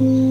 Mm-hmm.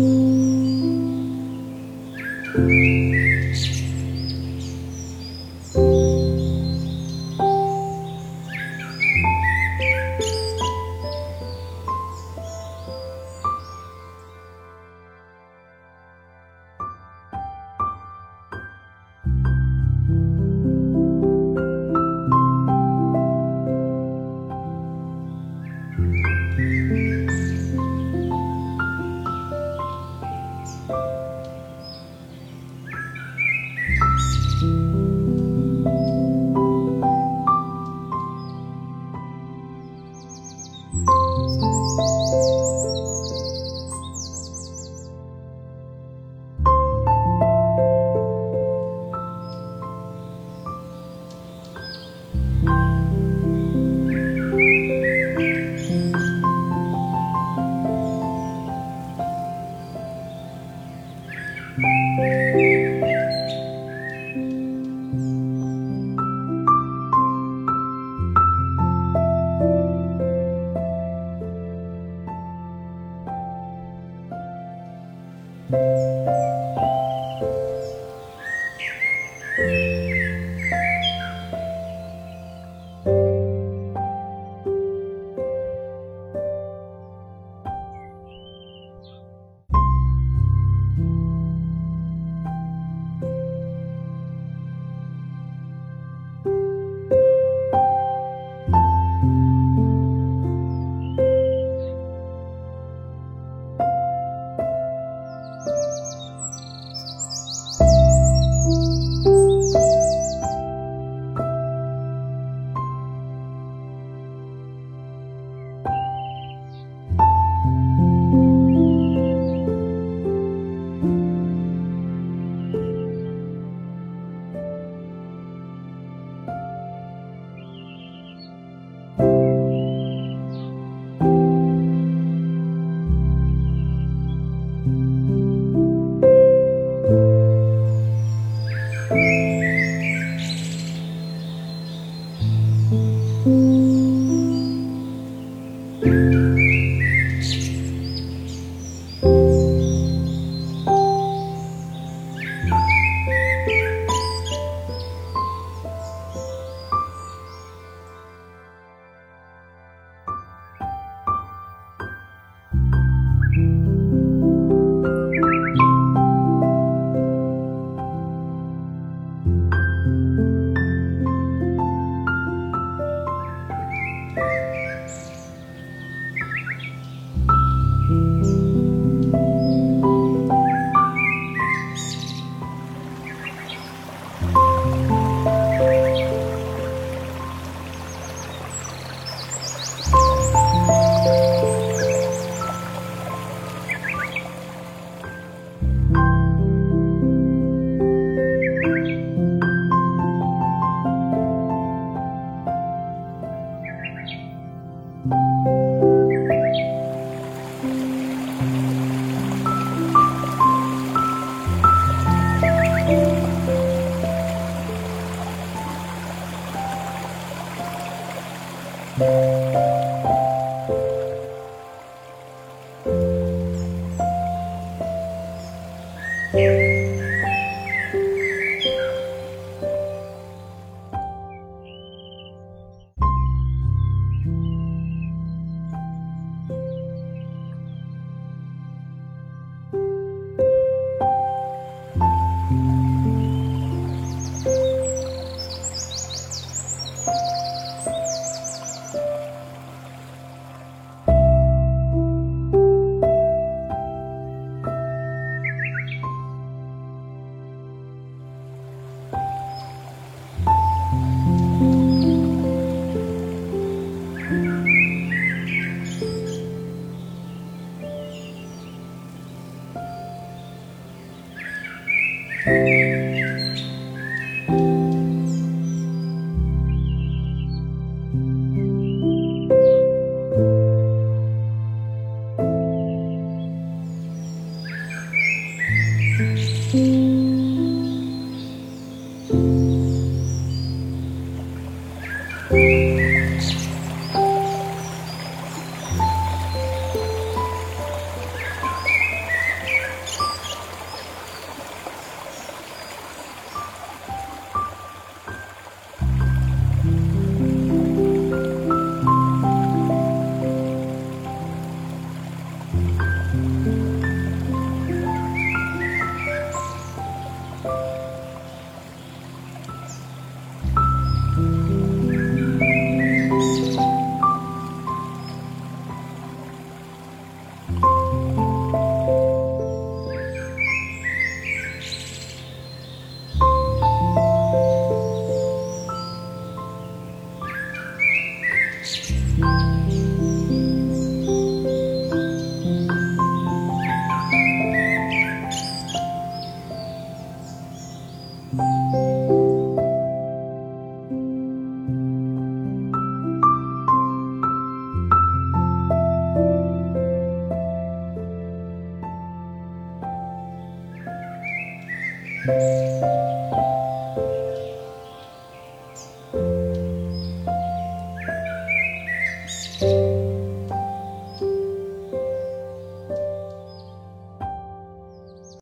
thank you Música